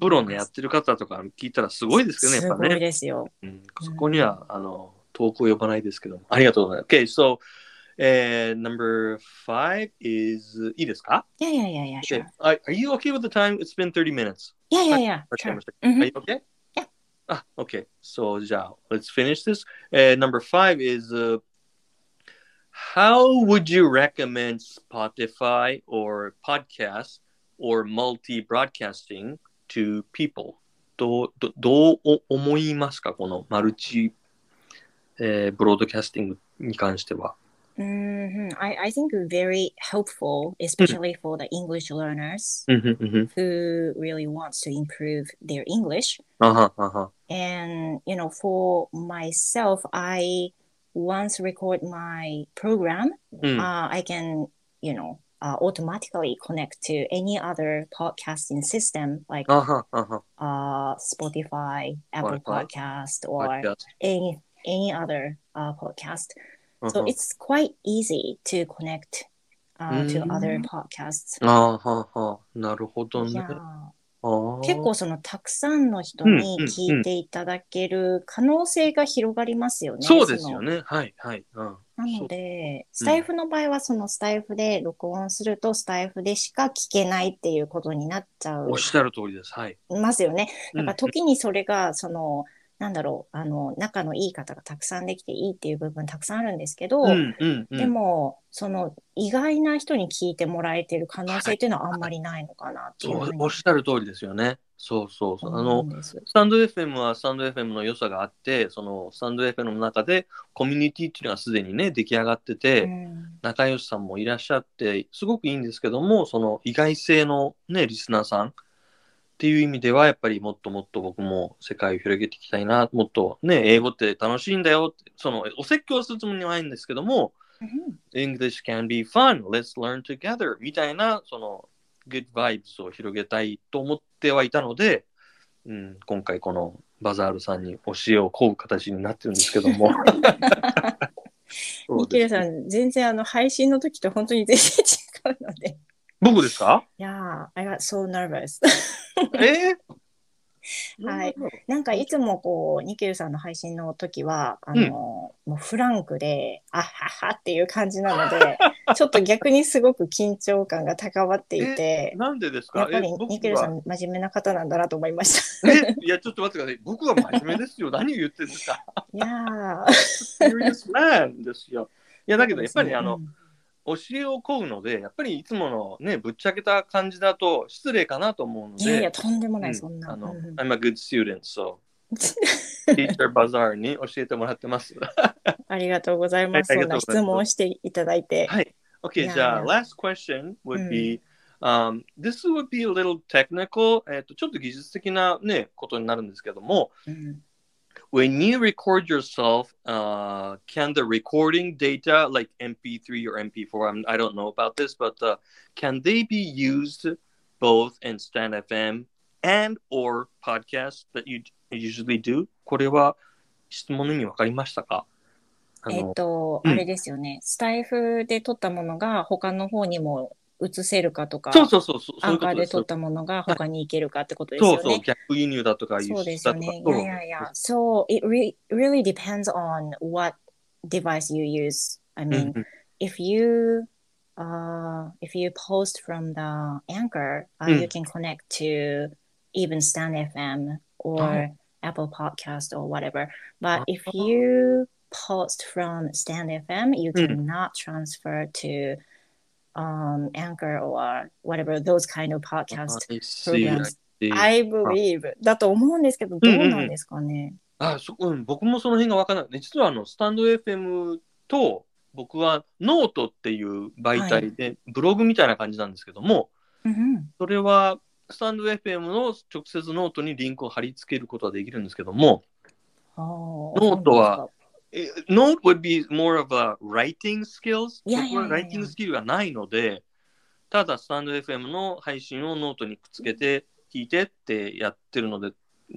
[SPEAKER 2] プロのやってる方とか聞いたらすごいですけどね、やっ
[SPEAKER 1] すごい
[SPEAKER 2] ぱね。
[SPEAKER 1] ですよ。
[SPEAKER 2] うん、そこには、あの、遠くを呼ばないですけども。ありがとうございます。So, uh, number five is, いいですか
[SPEAKER 1] いやいやいやいや、
[SPEAKER 2] Okay. Are, are you okay with the time? It's been 30 minutes.
[SPEAKER 1] いやいやいや、
[SPEAKER 2] わかりました。
[SPEAKER 1] うん
[SPEAKER 2] Are you okay?
[SPEAKER 1] Yeah.
[SPEAKER 2] Ah, okay. So, じゃあ、let's finish this. Uh, number five is, uh, how would you recommend Spotify or podcast or multi-broadcasting to people? どうどどうお思いますかこのマルチ、えーブロードキャスティングに関しては。
[SPEAKER 1] Mm-hmm. I, I think very helpful, hmm. especially mm-hmm. for the English learners
[SPEAKER 2] mm-hmm, mm-hmm,
[SPEAKER 1] who really wants to improve their English.
[SPEAKER 2] Uh-huh, uh-huh.
[SPEAKER 1] And you know, for myself, I once record my program,
[SPEAKER 2] mm.
[SPEAKER 1] uh, I can you know uh, automatically connect to any other podcasting system like
[SPEAKER 2] uh-huh, uh-huh.
[SPEAKER 1] uh, Spotify, Apple Podcast, or
[SPEAKER 2] podcast.
[SPEAKER 1] any any other uh, podcast.
[SPEAKER 2] うん
[SPEAKER 1] So it's quite easy to connect uh, to
[SPEAKER 2] Mm.
[SPEAKER 1] other podcasts.
[SPEAKER 2] あーはあはあ。なるほどね。
[SPEAKER 1] 結構そのたくさんの人に
[SPEAKER 2] うんうん
[SPEAKER 1] 聞いていただける可能性が広がりますよね。
[SPEAKER 2] そうですよね。はいはい。うん。
[SPEAKER 1] なので、スタイフの場合はそのスタイフで録音するとスタイフでしか聞けないっていうことになっちゃう
[SPEAKER 2] おっしゃる通りです。はい。
[SPEAKER 1] ますよね。だから
[SPEAKER 2] うん
[SPEAKER 1] 時にそれがその、なんだろう、あの、仲のいい方がたくさんできていいっていう部分たくさんあるんですけど、
[SPEAKER 2] うんうんうん。
[SPEAKER 1] でも、その意外な人に聞いてもらえてる可能性っていうのはあんまりないのかなっていう
[SPEAKER 2] そう
[SPEAKER 1] ふうに
[SPEAKER 2] おっしゃる通りですよね。そうそうそう。あの。スタンド FM はスタンド FM の良さがあって、そのスタンド FM の中でコミュニティっていうのがすでにね、出来上がってて、
[SPEAKER 1] うん
[SPEAKER 2] 仲良しさんもいらっしゃって、すごくいいんですけども、その意外性のね、リスナーさんっていう意味では、やっぱりもっともっと僕も世界を広げていきたいな、もっとね、英語って楽しいんだよって、そのお説教するつもりはないんですけども、English can be fun, let's learn together みたいな、その good vibes を広げたいと思ってはいたので、うん、今回このバザールさんに教えを請う形になってるんですけども。
[SPEAKER 1] ミケルさん、全然あの配信の時と本当に全然違うので。
[SPEAKER 2] 僕ですか？
[SPEAKER 1] いやー、I got so nervous.
[SPEAKER 2] え？ー
[SPEAKER 1] はい。なんかいつもこう、ニケルさんの配信の時は、あの、もうフランクで、あははっていう感じなので、ちょっと逆にすごく緊張感が高まっていて、
[SPEAKER 2] なんでですか？
[SPEAKER 1] やっぱりニケルさん真面目な方なんだなと思いました。
[SPEAKER 2] え いや、ちょっと待ってください。僕は真面目ですよ。何を言ってるんですか？
[SPEAKER 1] いやー。
[SPEAKER 2] ?Serious man ですよ。いや、だけどやっぱりあの、
[SPEAKER 1] うん
[SPEAKER 2] 教えを請うので、やっぱりいつものね、ぶっちゃけた感じだと失礼かなと思うので、
[SPEAKER 1] いやいや、とんでもない、
[SPEAKER 2] うん
[SPEAKER 1] そんな。
[SPEAKER 2] あの、
[SPEAKER 1] うん
[SPEAKER 2] I'm a good student, so Teacher Bazaar に教えてもらってます。
[SPEAKER 1] ありがとうございます。
[SPEAKER 2] はい
[SPEAKER 1] そんな質問をしていただいて。
[SPEAKER 2] はい。
[SPEAKER 1] や
[SPEAKER 2] じゃあ、last question would be、um, this would be a little technical, えっと、ちょっと技術的なね、ことになるんですけども、
[SPEAKER 1] うん
[SPEAKER 2] when you record yourself, uh, can the recording data, like MP3 or MP4, I'm, I don't know about this, but uh, can they be used both in Stand FM and or podcast that you usually do? これは質問の意味わかりましたかあ
[SPEAKER 1] えっ
[SPEAKER 2] の、
[SPEAKER 1] と、
[SPEAKER 2] うん
[SPEAKER 1] あれですよね。スタイフで撮ったものが他の方にも 映せるかとか、
[SPEAKER 2] そうそうそうそう、そ
[SPEAKER 1] アンカー
[SPEAKER 2] ういうことで。
[SPEAKER 1] です撮ったものが他に行けるかってことですよね。
[SPEAKER 2] そうそう、逆輸入だとか輸
[SPEAKER 1] そうで
[SPEAKER 2] 出だとか。
[SPEAKER 1] すよね。いやいやいや。So it re really depends on what device you use. I
[SPEAKER 2] うん
[SPEAKER 1] mean,
[SPEAKER 2] うん
[SPEAKER 1] if you uh if you post from the anchor, uh,
[SPEAKER 2] Mm.
[SPEAKER 1] you can connect to even Stan FM or Apple Podcast or whatever. But if
[SPEAKER 2] Oh.
[SPEAKER 1] you post from Stan FM, you
[SPEAKER 2] Mm.
[SPEAKER 1] cannot transfer to um Anchor or whatever those kind of podcast
[SPEAKER 2] I see, I
[SPEAKER 1] programs. I believe だと思うんですけど、どうなんですかね？
[SPEAKER 2] あそうん、僕もその辺が分からない。実はあのスタンド FM と僕はノートっていう媒体で、ブログみたいな感じなんですけども、
[SPEAKER 1] うん
[SPEAKER 2] それはスタンド FM の直接ノートにリンクを貼り付けることはできるんですけども、
[SPEAKER 1] ノ
[SPEAKER 2] ノートは、え Note would be more of a writing skills?
[SPEAKER 1] いやいやいやいや。
[SPEAKER 2] 僕はライティングスキルがないので、ただスタンド FM の配信をノートにくっつけて聞いてってやってるので、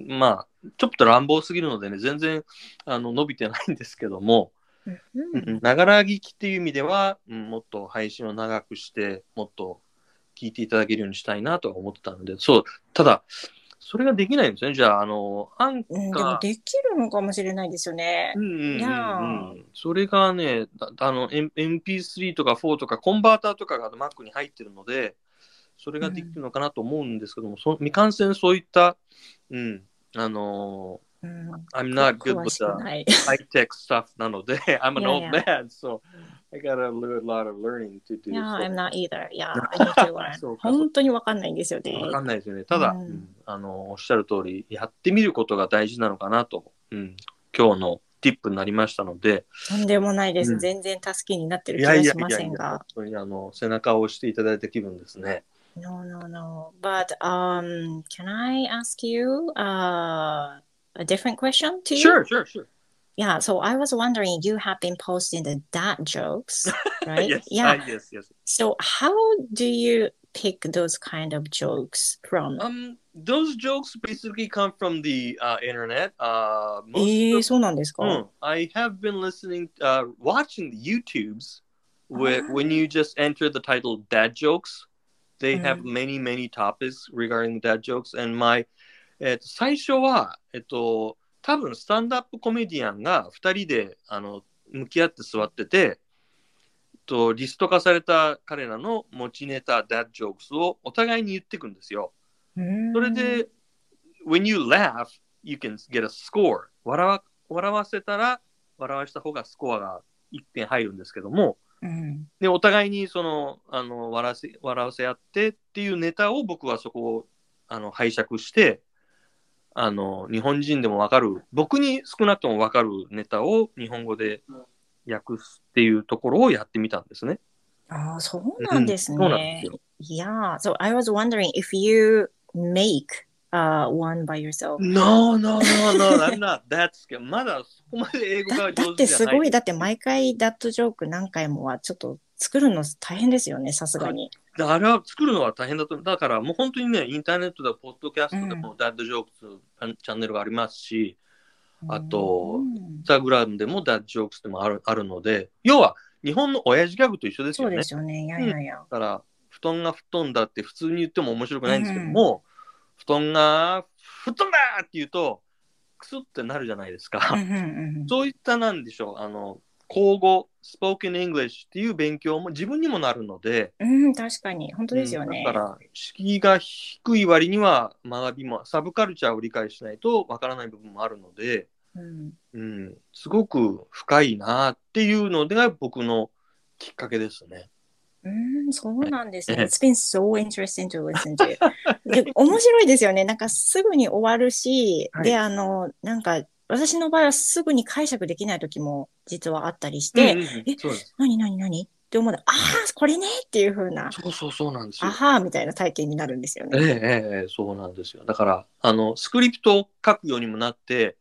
[SPEAKER 2] まあ、ちょっと乱暴すぎるのでね、全然あの伸びてないんですけども、
[SPEAKER 1] うん。
[SPEAKER 2] ながら聞きっていう意味では、うんもっと配信を長くして、もっと聞いていただけるようにしたいなとは思ってたので、そう、ただ、それができないんですよね。じゃあ、あの、アン
[SPEAKER 1] うん、で
[SPEAKER 2] カー、
[SPEAKER 1] もできるのかもしれないですよね。
[SPEAKER 2] う。んうんうんうん、それがね、だあの、M- MP3 とか4とかコンバーターとかが Mac に入ってるので、それができるのかなと思うんですけども、そ未完成そういった、うん、あの
[SPEAKER 1] うん、
[SPEAKER 2] I'm not good
[SPEAKER 1] 詳
[SPEAKER 2] with
[SPEAKER 1] し
[SPEAKER 2] the high-tech stuff なので、I'm an old man, so I got a lot of learning to do.
[SPEAKER 1] Yeah, I'm not either. Yeah, I need to learn. 本当にわかんないんですよね。
[SPEAKER 2] わかんないですよね。ただ、
[SPEAKER 1] うん
[SPEAKER 2] うんあの、おっしゃる通り、やってみることが大事なのかなと、うん、今日のティップになりましたので、
[SPEAKER 1] とんでもないです。
[SPEAKER 2] うん
[SPEAKER 1] 全然助けになってる
[SPEAKER 2] いやいや
[SPEAKER 1] 気がしま
[SPEAKER 2] いやいや、
[SPEAKER 1] せんが。
[SPEAKER 2] 本当にあの背中を押していただいた気分ですね。
[SPEAKER 1] No, no, no. But um, can I ask you uh, a different question to you?
[SPEAKER 2] Sure, sure, sure.
[SPEAKER 1] Yeah. So I was wondering, you have been posting the dad jokes, right?
[SPEAKER 2] yes,
[SPEAKER 1] yeah.
[SPEAKER 2] uh, yes, yes.
[SPEAKER 1] So how do you pick those kind of jokes from?
[SPEAKER 2] Um, those jokes basically come from the uh, internet. Uh,
[SPEAKER 1] え
[SPEAKER 2] most
[SPEAKER 1] ー、
[SPEAKER 2] of
[SPEAKER 1] そうなんですか、
[SPEAKER 2] Mm, I have been listening, uh, watching the YouTubes where
[SPEAKER 1] Ah.
[SPEAKER 2] when you just enter the title "dad jokes," they have
[SPEAKER 1] Mm.
[SPEAKER 2] many, many topics regarding dad jokes. And my, えっと最初はえっと 多分スタンドアップコメディアンが2人であの向き合って座ってて、とリスト化された彼らの持ちネタ dad jokes をお互いに言っていくんですよ。それで、when you laugh, you can get a score. 笑わ笑わせたら、笑わした方がスコアが1点入るんですけども、
[SPEAKER 1] うん、
[SPEAKER 2] でお互いにそのあの笑わせ笑わせ合ってっていうネタを僕はそこをあの拝借して、あの日本人でもわかる、僕に少なくともわかるネタを日本語で訳すっていうところをやってみたんですね。
[SPEAKER 1] ああ、そうなんです
[SPEAKER 2] うんそうなんです
[SPEAKER 1] ね
[SPEAKER 2] よ。
[SPEAKER 1] Yeah. So I was wondering if you make uh, one by yourself.
[SPEAKER 2] No, no, no, no, I'm not that scared. まだそこまで英語が
[SPEAKER 1] だだ
[SPEAKER 2] 上
[SPEAKER 1] って
[SPEAKER 2] 手じゃない。
[SPEAKER 1] すごい、だって毎回ダットジョーク何回もはちょっと作るの大変ですよね、さすがに。
[SPEAKER 2] あれは作るのは大変だと。だからもう本当にね、インターネットでポッドキャストでもダッドジョークスチャンネルがありますし、あと
[SPEAKER 1] うん
[SPEAKER 2] インスタグラムでも dad jokes でもあるあるので、要は日本の親父ギャグと一緒ですよね。
[SPEAKER 1] そうですよね。いやいやいや。
[SPEAKER 2] だから、布団が吹っ飛んだって普通に言っても面白くないんですけども、布団が吹っ飛んだって言うと、クスってなるじゃないですか。
[SPEAKER 1] うんうんうん
[SPEAKER 2] そういったなんでしょう、あの、口語、 spoken English っていう勉強も自分にもなるので、
[SPEAKER 1] うん、確かに。本当ですよね。
[SPEAKER 2] うんだから、敷居が低い割には学びも、サブカルチャーを理解しないとわからない部分もあるので、
[SPEAKER 1] うん
[SPEAKER 2] うん、すごく深いなっていうのが僕のきっかけですね。
[SPEAKER 1] うん、そうなんですね。
[SPEAKER 2] ええ
[SPEAKER 1] It's been so interesting to listen to. で面白いですよね。なんかすぐに終わるし、
[SPEAKER 2] はい
[SPEAKER 1] で、あの、なんか私の場合はすぐに解釈できない時も実はあったりして、
[SPEAKER 2] うんうんうん
[SPEAKER 1] え。何何何？って思うの、ああ、これねっていう風な、
[SPEAKER 2] そうそうそうなんですよ
[SPEAKER 1] あ。はーみたいな体験になるんですよね。
[SPEAKER 2] ええええええそうなんですよ。だから、あの、スクリプトを書くようにもなって、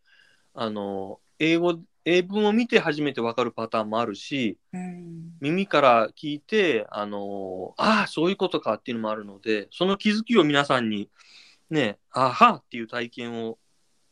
[SPEAKER 2] あの、英語、英文を見て初めてわかるパターンもあるし、
[SPEAKER 1] うん
[SPEAKER 2] 耳から聞いて、あの、ああ、そういうことかっていうのもあるので、その気づきを皆さんに、ね、あはっていう体験を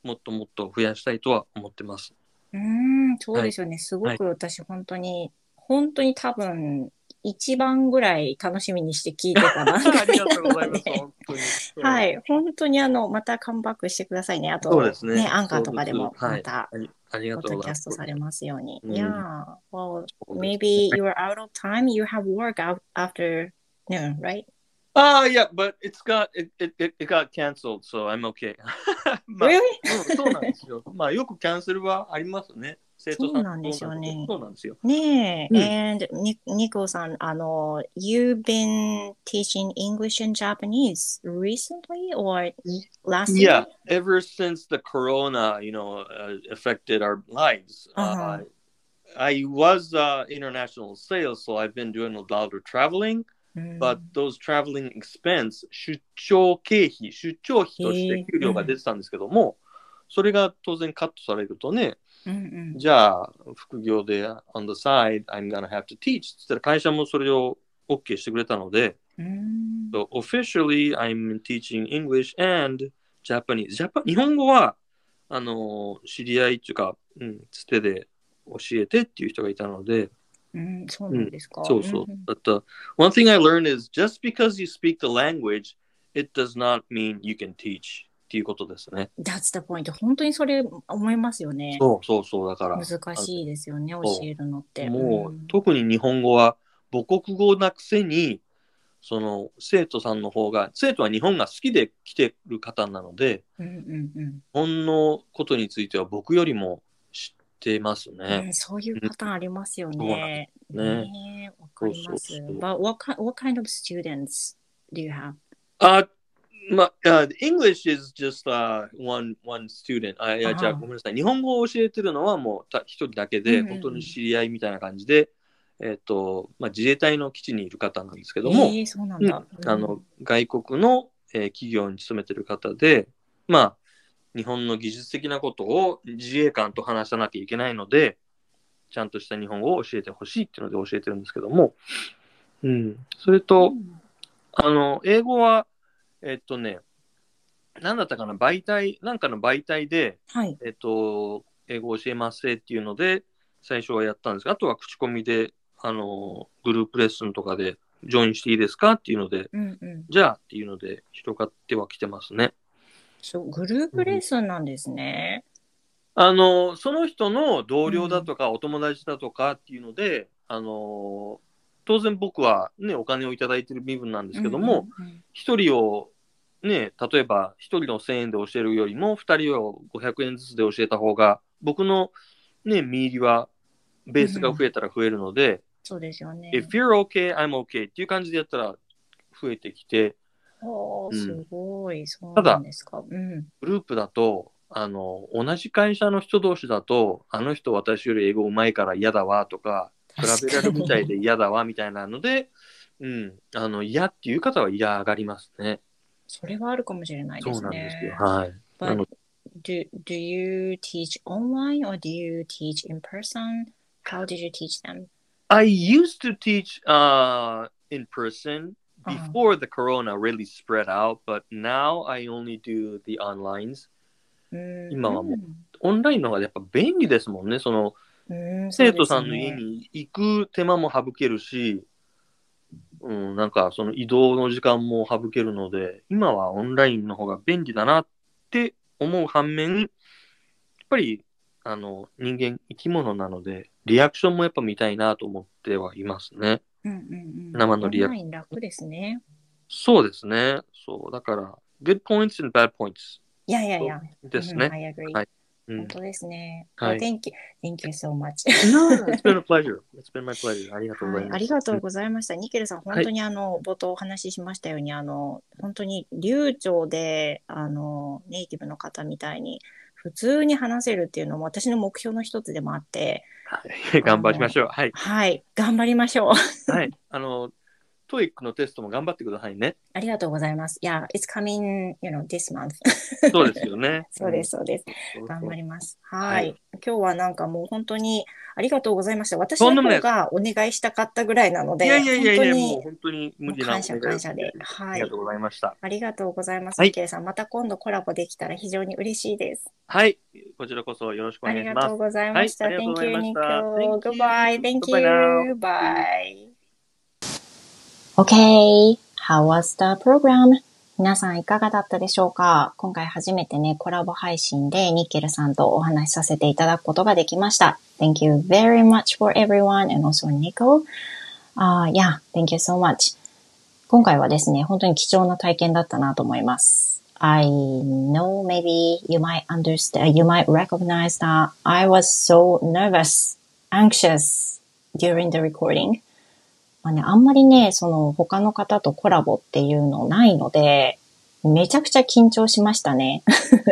[SPEAKER 2] もっともっと増やしたいとは思ってます。
[SPEAKER 1] うん、そうですよね。すごく私本当に、本当に多分一番ぐらい楽しみにして聞いてた番組
[SPEAKER 2] ありがとうございます。本当に。
[SPEAKER 1] は。い、本当にあの、またカムバックしてくださいね。あと、
[SPEAKER 2] そうですね
[SPEAKER 1] アンカーとかでもまた、
[SPEAKER 2] ありありが
[SPEAKER 1] ポッ
[SPEAKER 2] とうございます
[SPEAKER 1] ドキャスト。されますように。
[SPEAKER 2] うん
[SPEAKER 1] Yeah, well, maybe you are out of time. You have work out after noon, right?
[SPEAKER 2] Ah, yeah, but it's got it, it, it, it got canceled, so I'm okay. まあ
[SPEAKER 1] Really?
[SPEAKER 2] うんそうなんですよ。まあよくキャンセルはありますね。生徒さん
[SPEAKER 1] そうなんですよね
[SPEAKER 2] そうなんですよ。
[SPEAKER 1] ね
[SPEAKER 2] うん
[SPEAKER 1] え、and ニニコさん、あの、you've been teaching English and Japanese recently or last
[SPEAKER 2] Yeah,
[SPEAKER 1] year?
[SPEAKER 2] ever since the corona, you know, uh, affected our lives,
[SPEAKER 1] Uh-huh.
[SPEAKER 2] uh, I was uh, international sales, so I've been doing a lot of traveling.
[SPEAKER 1] うん
[SPEAKER 2] But those traveling expense 出張経費出張費として給料が出てたんですけども、それが当然カットされるとねじゃあ副業で on the side I'm gonna have to teach つったら会社もそれを OK してくれたので、
[SPEAKER 1] うん。
[SPEAKER 2] So officially I'm teaching English and Japanese. ジャパ日本語はあの知り合いっていうか、うん、つてで教えてっていう人がいたので、
[SPEAKER 1] うん、そうなんですか。
[SPEAKER 2] そうそう。
[SPEAKER 1] んん
[SPEAKER 2] But one thing I learned is just because you speak the language, it does not mean you can teach っていうことですね。
[SPEAKER 1] That's the point. 本当にそれ思いますよね。
[SPEAKER 2] そうそうそう。だから、
[SPEAKER 1] 難しいですよね、教えるのって。
[SPEAKER 2] もう、
[SPEAKER 1] ん
[SPEAKER 2] 特に日本語は母国語なくせに、その生徒さんの方が、生徒は日本が好きで来てる方なので、
[SPEAKER 1] うんうんうん
[SPEAKER 2] 日本のことについては僕よりもてます
[SPEAKER 1] う
[SPEAKER 2] ね。
[SPEAKER 1] ん、そういうパターンありますよね。
[SPEAKER 2] ね
[SPEAKER 1] ねえわかります。
[SPEAKER 2] そうそうそう
[SPEAKER 1] But what, what kind of students do you have?
[SPEAKER 2] あ、まあ、uh, English is just、uh, one, one student. あいやじゃあごめんなさい。日本語を教えてるのはもうた一人だけで、本当に知り合いみたいな感じで、えっ、と、まあ、自衛隊の基地にいる方なんですけども、
[SPEAKER 1] えー、そうなんだ。
[SPEAKER 2] うんあの外国の、えー企業に勤めてる方で、まあ、日本の技術的なことを自衛官と話さなきゃいけないので、ちゃんとした日本語を教えてほしいっていうので教えてるんですけども、うん、それと、あの、英語は、えっとね、なんだったかな、媒体、なんかの媒体で、
[SPEAKER 1] はい。
[SPEAKER 2] えっと、英語教えますっていうので、最初はやったんですが、あとは口コミで、あの、グループレッスンとかで、ジョインしていいですかっていうので、
[SPEAKER 1] うんうん。
[SPEAKER 2] じゃあっていうので、広がってはきてますね。
[SPEAKER 1] そう、グループレッスンなんですね。
[SPEAKER 2] あの、その人の同僚だとか、お友達だとかっていうので、あの、当然僕はね、お金をいただいてる身分なんですけども、一人をね、例えば一人の1000円で教えるよりも、二人を500円ずつで教えた方が、僕のね、見入りは、ベースが増えたら増えるので、
[SPEAKER 1] そうですよね。
[SPEAKER 2] if you're okay, I'm okay っていう感じでやったら増えてきて、うん
[SPEAKER 1] おーすごい、そう
[SPEAKER 2] ただ
[SPEAKER 1] なんですか。うん。
[SPEAKER 2] グループだと、あの、同じ会社の人同士だと、あの人私より英語うまいから嫌だわとか、比べられるみたいで嫌だわみたいなので、うん、あの、嫌っていう方は嫌がりますね。
[SPEAKER 1] それはあるかもしれないです
[SPEAKER 2] そうなんですよ
[SPEAKER 1] ね。。
[SPEAKER 2] はい。
[SPEAKER 1] do, do you teach online or do you teach in person? How did you teach them?
[SPEAKER 2] I used to teach uh, in person
[SPEAKER 1] Uh-huh.
[SPEAKER 2] Before the corona really spread out, but now I only do the onlines.
[SPEAKER 1] うん
[SPEAKER 2] 今はもオンラインの方がやっぱ便利ですもんね。その
[SPEAKER 1] うん、
[SPEAKER 2] 生徒さんの家に行く手間も省けるし、うん、なんかその移動の時間も省けるので、今はオンラインの方が便利だなって思う反面、やっぱりあの人間生き物なので、リアクションもやっぱ見たいなと思ってはいますね。
[SPEAKER 1] うんうんうん、
[SPEAKER 2] 生のリアク
[SPEAKER 1] オンライン楽ですね。
[SPEAKER 2] そうですね。そう。だから、good points and bad points
[SPEAKER 1] いやいやいや。
[SPEAKER 2] です
[SPEAKER 1] うん I
[SPEAKER 2] ね。
[SPEAKER 1] agree.
[SPEAKER 2] はいうん
[SPEAKER 1] 本当ですね。
[SPEAKER 2] はい
[SPEAKER 1] Thank you. Thank you so much.
[SPEAKER 2] No, it's been a pleasure. It's been my pleasure. ありがとうござ
[SPEAKER 1] はいい、
[SPEAKER 2] ます。
[SPEAKER 1] ありがとうございました。ニケルさん、
[SPEAKER 2] い
[SPEAKER 1] 本当にあの、冒頭お話ししましたように、あの、本当に流暢で、あの、ネイティブの方みたいに、普通に話せるっていうのも私の目標の一つでもあって、
[SPEAKER 2] はい 頑張りましょう。はい。
[SPEAKER 1] はい、頑張りましょう。
[SPEAKER 2] はい。あの、 TOEICのテストも頑張ってくださいね。
[SPEAKER 1] ありがとうございます。いや、it's coming, you know, this month.
[SPEAKER 2] そうですよね。
[SPEAKER 1] そうです、そうです。
[SPEAKER 2] うん。
[SPEAKER 1] 頑張
[SPEAKER 2] り
[SPEAKER 1] ります。は。
[SPEAKER 2] はい
[SPEAKER 1] 今日はなんかもう本当にありがとうございました。私の方がお願いしたかったぐらいなので、
[SPEAKER 2] いやいやいやいや、もう
[SPEAKER 1] 本当に
[SPEAKER 2] 無理な
[SPEAKER 1] 感謝感謝で。はい
[SPEAKER 2] ありがと。うございました。
[SPEAKER 1] ありがとうございます。 NICKELさん、また今度コラボできたら非常に嬉しいです。
[SPEAKER 2] はい。こちらこそよろしくお
[SPEAKER 1] あ
[SPEAKER 2] 願いします
[SPEAKER 1] りがとう。ございました。
[SPEAKER 2] はいありがとう
[SPEAKER 1] Thank
[SPEAKER 2] ござい
[SPEAKER 1] you,
[SPEAKER 2] まし
[SPEAKER 1] Nico.
[SPEAKER 2] た Thank you.
[SPEAKER 1] Goodbye. Thank you. Bye. Okay. How was the program? 皆さんいかがだったでしょうか今回初めてね、コラボ配信でニッケルさんとお話しさせていただくことができました。Thank you very much for everyone and also Nico. Uh, yeah, thank you so much. 今回はですね、本当に貴重な体験だったなと思います。I know maybe you might understand, you might recognize that I was so nervous, anxious during the recording. まあね、あんまりね、その他の方とコラボっていうのないので、めちゃくちゃ緊張しましたね。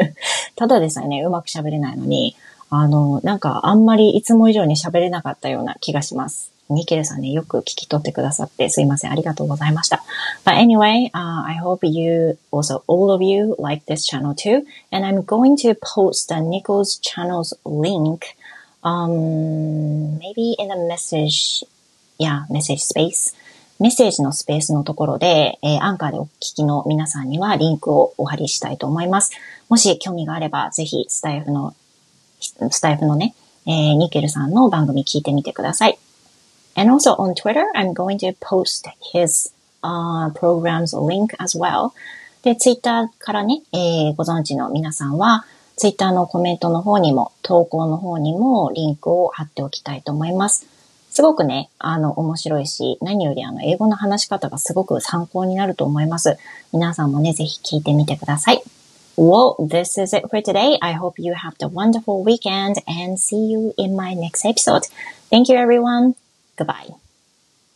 [SPEAKER 1] ただでさえね、うまく喋れないのに、あの、なんかあんまりいつも以上に喋れなかったような気がします。ニケルさんね、よく聞き取ってくださってすいません。ありがとうございました。But anyway, uh, I hope you, also all of you like this channel too. And I'm going to post the Nicole's channel's link, um, maybe in a message, yeah, message space. メッセージのスペースのところで、えーアンカーでお聞きの皆さんにはリンクをお貼りしたいと思います。もし興味があれば、ぜひスタイフの、スタイフのね、えーニケルさんの番組聞いてみてください。And also on Twitter, I'm going to post his uh, program's link as well. で、Twitter からね、えーご存知の皆さんは、Twitter のコメントの方にも、投稿の方にもリンクを貼っておきたいと思います。すごくね、あの、面白いし、何よりあの、英語の話し方がすごく参考になると思います。皆さんもね、ぜひ聞いてみてください。Well, this is it for today. I hope you have a wonderful weekend and see you in my next episode. Thank you everyone. Goodbye.